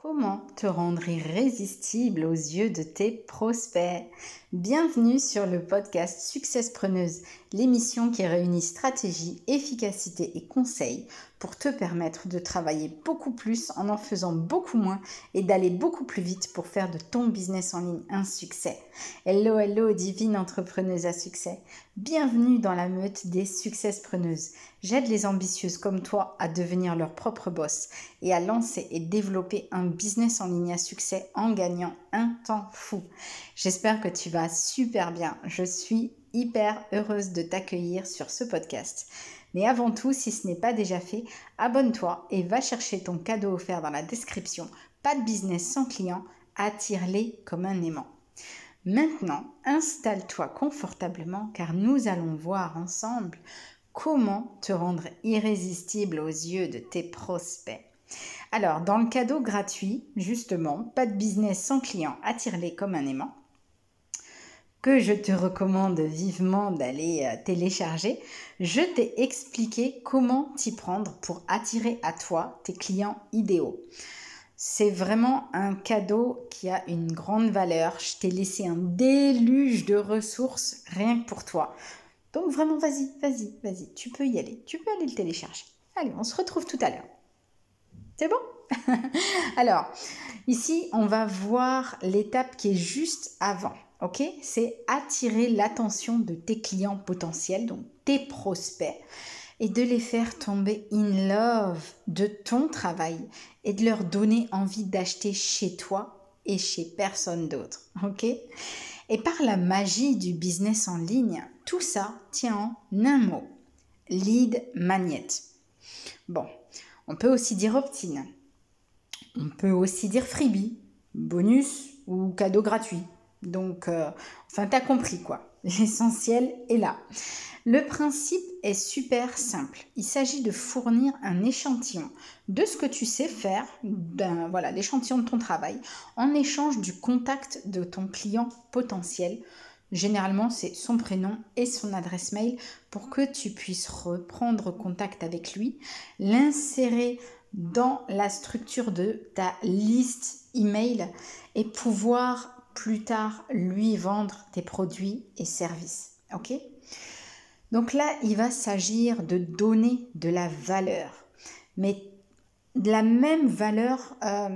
Comment te rendre irrésistible aux yeux de tes prospects? Bienvenue sur le podcast Success Preneuse, l'émission qui réunit stratégie, efficacité et conseils pour te permettre de travailler beaucoup plus en en faisant beaucoup moins et d'aller beaucoup plus vite pour faire de ton business en ligne un succès. Hello, hello, divine entrepreneuse à succès. Bienvenue dans la meute des success preneuses. J'aide les ambitieuses comme toi à devenir leur propre boss et à lancer et développer un business en ligne à succès en gagnant un temps fou. J'espère que tu vas super bien. Je suis hyper heureuse de t'accueillir sur ce podcast. Mais avant tout, si ce n'est pas déjà fait, abonne-toi et va chercher ton cadeau offert dans la description. Pas de business sans client, attire-les comme un aimant. Maintenant, installe-toi confortablement car nous allons voir ensemble comment te rendre irrésistible aux yeux de tes prospects. Alors, dans le cadeau gratuit, justement, pas de business sans client, attire-les comme un aimant, que je te recommande vivement d'aller euh, télécharger, je t'ai expliqué comment t'y prendre pour attirer à toi tes clients idéaux. C'est vraiment un cadeau qui a une grande valeur. Je t'ai laissé un déluge de ressources rien que pour toi. Donc vraiment, vas-y, vas-y, vas-y, tu peux y aller. Tu peux aller le télécharger. Allez, on se retrouve tout à l'heure. C'est bon? Alors, ici, on va voir l'étape qui est juste avant. Ok C'est attirer l'attention de tes clients potentiels, donc tes prospects et de les faire tomber in love de ton travail et de leur donner envie d'acheter chez toi et chez personne d'autre. Et par la magie du business en ligne, tout ça tient en un mot. Lead magnet. Bon, on peut aussi dire opt-in. On peut aussi dire freebie, bonus ou cadeau gratuit. Donc, euh, enfin, t'as compris quoi. L'essentiel est là. Le principe est super simple. Il s'agit de fournir un échantillon de ce que tu sais faire, voilà, l'échantillon de ton travail, en échange du contact de ton client potentiel. Généralement, c'est son prénom et son adresse mail pour que tu puisses reprendre contact avec lui, l'insérer dans la structure de ta liste email et pouvoir plus tard lui vendre tes produits et services. OK? Donc là, il va s'agir de donner de la valeur, mais de la même valeur euh,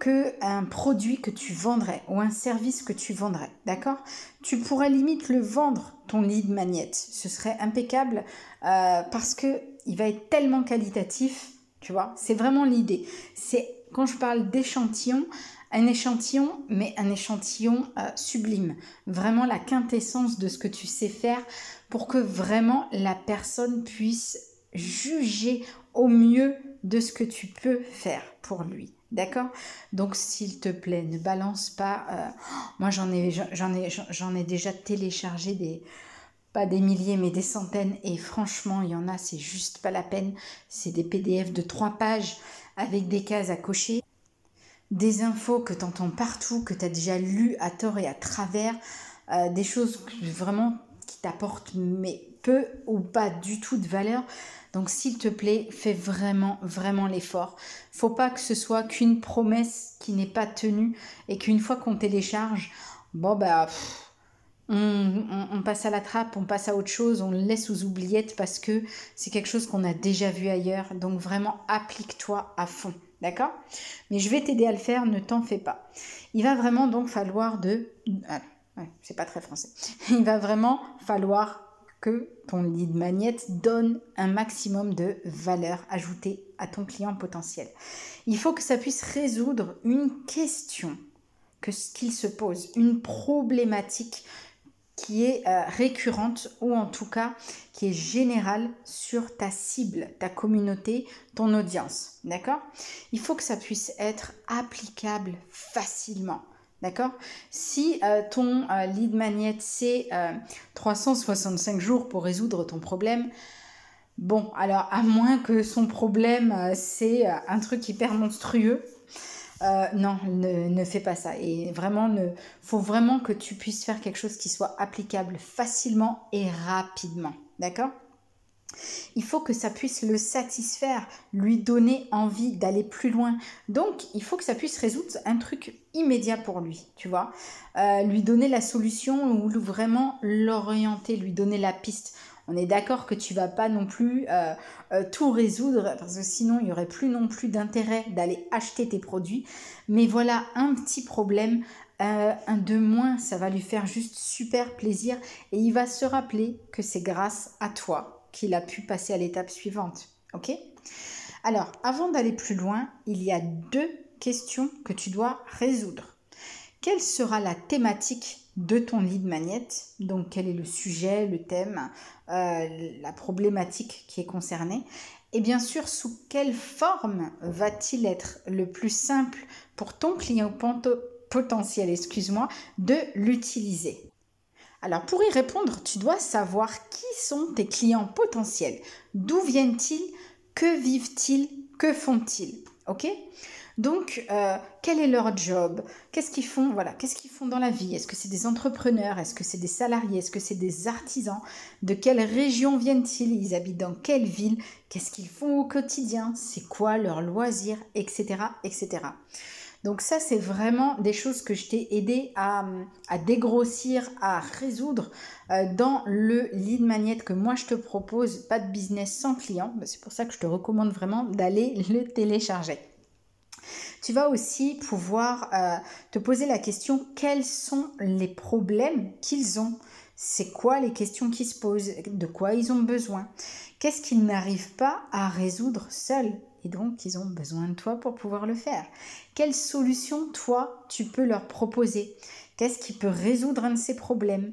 qu'un produit que tu vendrais ou un service que tu vendrais, d'accord? Tu pourrais limite le vendre, ton lead magnet. Ce serait impeccable euh, parce que il va être tellement qualitatif, tu vois? C'est vraiment l'idée. C'est quand je parle d'échantillon, un échantillon, mais un échantillon euh, sublime. Vraiment la quintessence de ce que tu sais faire pour que vraiment la personne puisse juger au mieux de ce que tu peux faire pour lui. D'accord? Donc s'il te plaît, ne balance pas. Euh, moi j'en ai, j'en ai, j'en ai déjà téléchargé des, pas des milliers mais des centaines et franchement il y en a, c'est juste pas la peine. C'est des PDF de trois pages avec des cases à cocher, des infos que tu entends partout, que tu as déjà lu à tort et à travers, euh, des choses vraiment t'apporte mais peu ou pas du tout de valeur. Donc s'il te plaît, fais vraiment, vraiment l'effort. Faut pas que ce soit qu'une promesse qui n'est pas tenue et qu'une fois qu'on télécharge, bon bah on, on, passe à la trappe, on passe à autre chose, on le laisse aux oubliettes parce que c'est quelque chose qu'on a déjà vu ailleurs. Donc vraiment applique-toi à fond. D'accord? Mais je vais t'aider à le faire, ne t'en fais pas. Il va vraiment donc falloir de c'est pas très français. Il va vraiment falloir que ton lead magnet donne un maximum de valeur ajoutée à ton client potentiel. Il faut que ça puisse résoudre une question que qu'il se pose, une problématique qui est euh, récurrente ou en tout cas qui est générale sur ta cible, ta communauté, ton audience. D'accord? Il faut que ça puisse être applicable facilement. D'accord? Si euh, ton euh, lead magnet, c'est 365 euh, jours pour résoudre ton problème, bon, alors à moins que son problème, c'est un truc hyper monstrueux, non, ne, ne, fais pas ça. Et vraiment, il faut vraiment que tu puisses faire quelque chose qui soit applicable facilement et rapidement. D'accord? Il faut que ça puisse le satisfaire, lui donner envie d'aller plus loin. Donc, il faut que ça puisse résoudre un truc immédiat pour lui, tu vois? Euh, lui donner la solution ou vraiment l'orienter, lui donner la piste. On est d'accord que tu vas pas non plus euh, euh, tout résoudre parce que sinon il y aurait plus non plus d'intérêt d'aller acheter tes produits. Mais voilà un petit problème, un de moins, ça va lui faire juste super plaisir et il va se rappeler que c'est grâce à toi qu'il a pu passer à l'étape suivante. Ok? Alors, avant d'aller plus loin, il y a deux questions que tu dois résoudre. Quelle sera la thématique de ton lead magnet Donc, quel est le sujet, le thème, euh, la problématique qui est concernée? Et bien sûr, sous quelle forme va-t-il être le plus simple pour ton client potentiel, excuse-moi, de l'utiliser? Alors pour y répondre, tu dois savoir qui sont tes clients potentiels, d'où viennent-ils, que vivent-ils, que font-ils, ok? Donc, euh, quel est leur job? Qu'est-ce qu'ils font? Voilà, qu'est-ce qu'ils font dans la vie? Est-ce que c'est des entrepreneurs? Est-ce que c'est des salariés? Est-ce que c'est des artisans? De quelle région viennent-ils? Ils habitent dans quelle ville? Qu'est-ce qu'ils font au quotidien? C'est quoi leur loisir? Etc. Etc. Donc ça, c'est vraiment des choses que je t'ai aidé à, dégrossir, à résoudre euh, dans le lead magnet que moi je te propose, pas de business sans client. Bah, c'est pour ça que je te recommande vraiment d'aller le télécharger. Tu vas aussi pouvoir euh, te poser la question quels sont les problèmes qu'ils ont? C'est quoi les questions qui se posent, de quoi ils ont besoin, qu'est-ce qu'ils n'arrivent pas à résoudre seuls? Et donc ils ont besoin de toi pour pouvoir le faire. Quelle solution toi tu peux leur proposer? Qu'est-ce qui peut résoudre un de ces problèmes?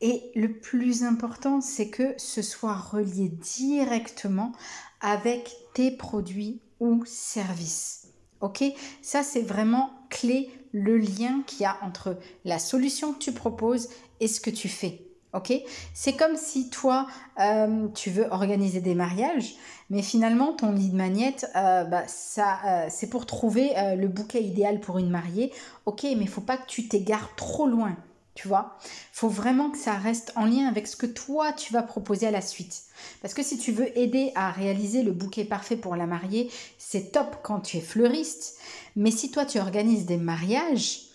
Et le plus important, c'est que ce soit relié directement avec tes produits ou services. Ok? Ça, c'est vraiment clé, le lien qu'il y a entre la solution que tu proposes et ce que tu fais. Ok? C'est comme si toi, euh, tu veux organiser des mariages, mais finalement, ton lead magnet, euh, bah, euh, c'est pour trouver le bouquet idéal pour une mariée. Ok, mais il faut pas que tu t'égares trop loin. Tu vois, faut vraiment que ça reste en lien avec ce que toi tu vas proposer à la suite. Parce que si tu veux aider à réaliser le bouquet parfait pour la mariée, c'est top quand tu es fleuriste. Mais si toi tu organises des mariages,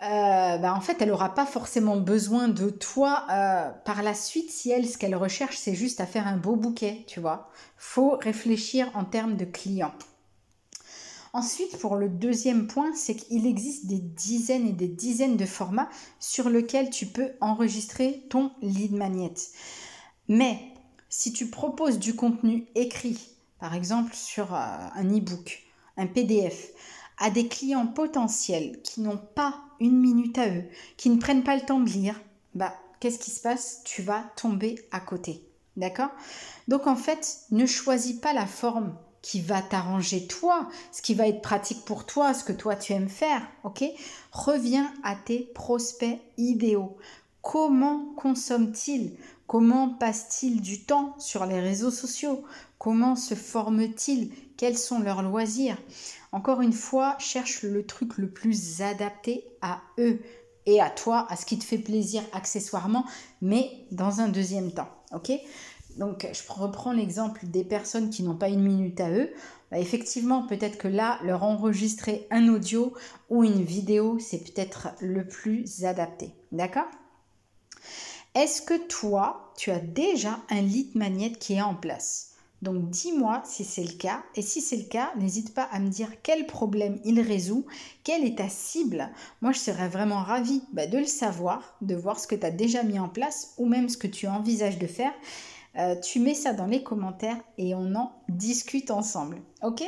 euh, bah, en fait, elle n'aura pas forcément besoin de toi euh, par la suite si elle, ce qu'elle recherche, c'est juste à faire un beau bouquet, tu vois. Faut réfléchir en termes de clients. Ensuite, pour le deuxième point, c'est qu'il existe des dizaines et des dizaines de formats sur lesquels tu peux enregistrer ton lead magnet. Mais si tu proposes du contenu écrit, par exemple sur euh, un e-book, un PDF, à des clients potentiels qui n'ont pas une minute à eux, qui ne prennent pas le temps de lire, bah qu'est-ce qui se passe? Tu vas tomber à côté. D'accord? Donc en fait, ne choisis pas la forme va t'arranger toi, ce qui va être pratique pour toi, ce que toi tu aimes faire, ok? Reviens à tes prospects idéaux. Comment consomment-ils? Comment passent-ils du temps sur les réseaux sociaux? Comment se forment-ils? Quels sont leurs loisirs? Encore une fois, cherche le truc le plus adapté à eux et à toi, à ce qui te fait plaisir accessoirement, mais dans un deuxième temps. Ok? Donc, je reprends l'exemple des personnes qui n'ont pas une minute à eux. Bah, effectivement, peut-être que là, leur enregistrer un audio ou une vidéo, c'est peut-être le plus adapté. D'accord? Est-ce que toi, tu as déjà un lead magnet qui est en place? Donc dis-moi si c'est le cas. Et si c'est le cas, n'hésite pas à me dire quel problème il résout, quelle est ta cible. Moi, je serais vraiment ravie bah, de le savoir, de voir ce que tu as déjà mis en place ou même ce que tu envisages de faire. Euh, tu mets ça dans les commentaires et on en discute ensemble. Ok?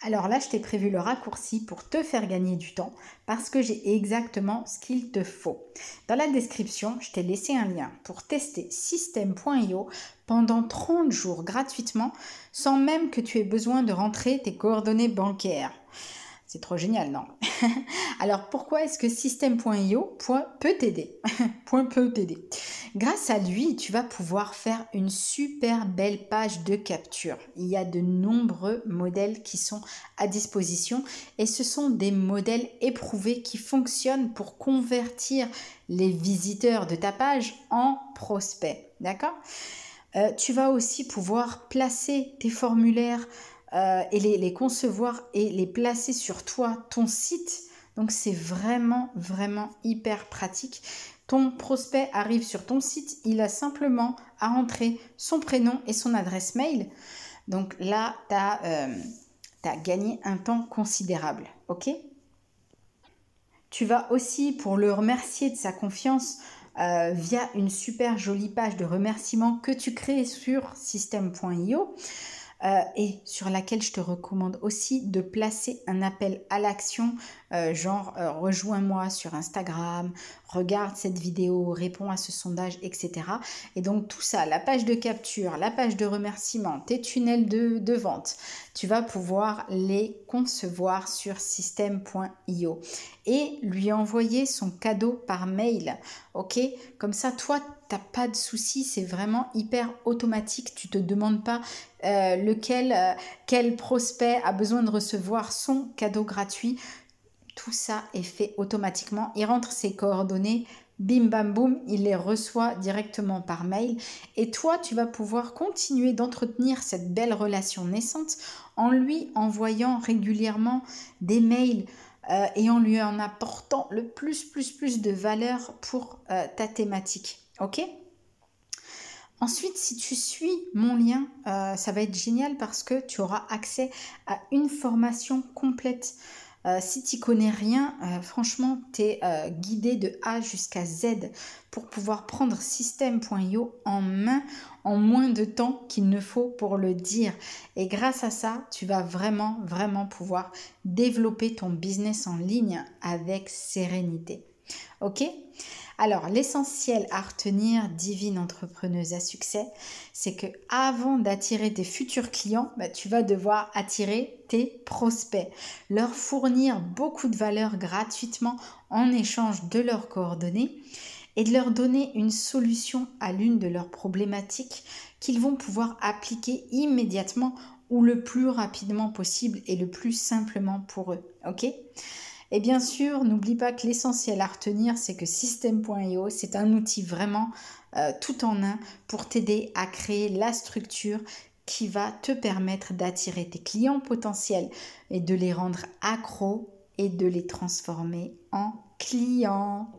Alors là, je t'ai prévu le raccourci pour te faire gagner du temps parce que j'ai exactement ce qu'il te faut. Dans la description, je t'ai laissé un lien pour tester système.io pendant 30 jours gratuitement sans même que tu aies besoin de rentrer tes coordonnées bancaires. C'est trop génial, non Alors pourquoi est-ce que système.io peut t'aider Point peut t'aider. Grâce à lui, tu vas pouvoir faire une super belle page de capture. Il y a de nombreux modèles qui sont à disposition et ce sont des modèles éprouvés qui fonctionnent pour convertir les visiteurs de ta page en prospects. D'accord? Euh, tu vas aussi pouvoir placer tes formulaires euh, et les, concevoir et les placer sur toi, ton site. Donc c'est vraiment, vraiment hyper pratique. Ton prospect arrive sur ton site, il a simplement à entrer son prénom et son adresse mail. Donc là, tu as, euh, gagné un temps considérable. OK? Tu vas aussi, pour le remercier de sa confiance, euh, via une super jolie page de remerciement que tu crées sur system.io. Euh, et sur laquelle je te recommande aussi de placer un appel à l'action, euh, genre euh, rejoins-moi sur Instagram, regarde cette vidéo, réponds à ce sondage, etc. Et donc tout ça, la page de capture, la page de remerciement, tes tunnels de, de vente, tu vas pouvoir les concevoir sur system.io et lui envoyer son cadeau par mail. Ok? Comme ça, toi, t'as pas de souci, c'est vraiment hyper automatique. Tu te demandes pas euh, lequel, euh, quel prospect a besoin de recevoir son cadeau gratuit. Tout ça est fait automatiquement. Il rentre ses coordonnées, bim bam boum, il les reçoit directement par mail. Et toi, tu vas pouvoir continuer d'entretenir cette belle relation naissante en lui envoyant régulièrement des mails. Euh, et en lui en apportant le plus, plus, plus de valeur pour ta thématique. Ok Ensuite, si tu suis mon lien, euh, ça va être génial parce que tu auras accès à une formation complète. Euh, si tu connais rien, euh, franchement, tu es guidé de A jusqu'à Z pour pouvoir prendre système.io en main en moins de temps qu'il ne faut pour le dire. Et grâce à ça, tu vas vraiment, vraiment pouvoir développer ton business en ligne avec sérénité. Ok? Alors, l'essentiel à retenir, divine entrepreneuse à succès, c'est que avant d'attirer tes futurs clients, bah, tu vas devoir attirer tes prospects, leur fournir beaucoup de valeur gratuitement en échange de leurs coordonnées et de leur donner une solution à l'une de leurs problématiques qu'ils vont pouvoir appliquer immédiatement ou le plus rapidement possible et le plus simplement pour eux. OK? Et bien sûr, n'oublie pas que l'essentiel à retenir, c'est que System.io, c'est un outil vraiment euh, tout en un pour t'aider à créer la structure qui va te permettre d'attirer tes clients potentiels et de les rendre accros et de les transformer en clients.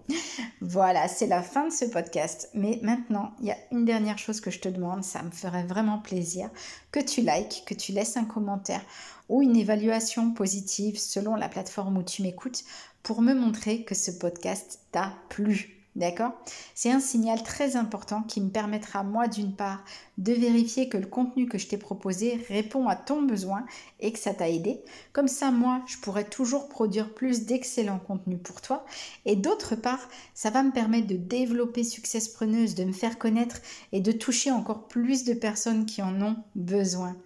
Voilà, c'est la fin de ce podcast. Mais maintenant, il y a une dernière chose que je te demande. Ça me ferait vraiment plaisir que tu likes, que tu laisses un commentaire ou une évaluation positive selon la plateforme où tu m'écoutes pour me montrer que ce podcast t'a plu. D'accord? C'est un signal très important qui me permettra, moi, d'une part, de vérifier que le contenu que je t'ai proposé répond à ton besoin et que ça t'a aidé. Comme ça, moi, je pourrai toujours produire plus d'excellents contenus pour toi. Et d'autre part, ça va me permettre de développer Success Preneuse, de me faire connaître et de toucher encore plus de personnes qui en ont besoin.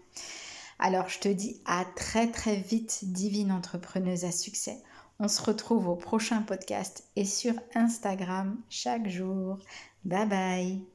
Alors, je te dis à très très vite, divine entrepreneuse à succès. On se retrouve au prochain podcast et sur Instagram chaque jour. Bye bye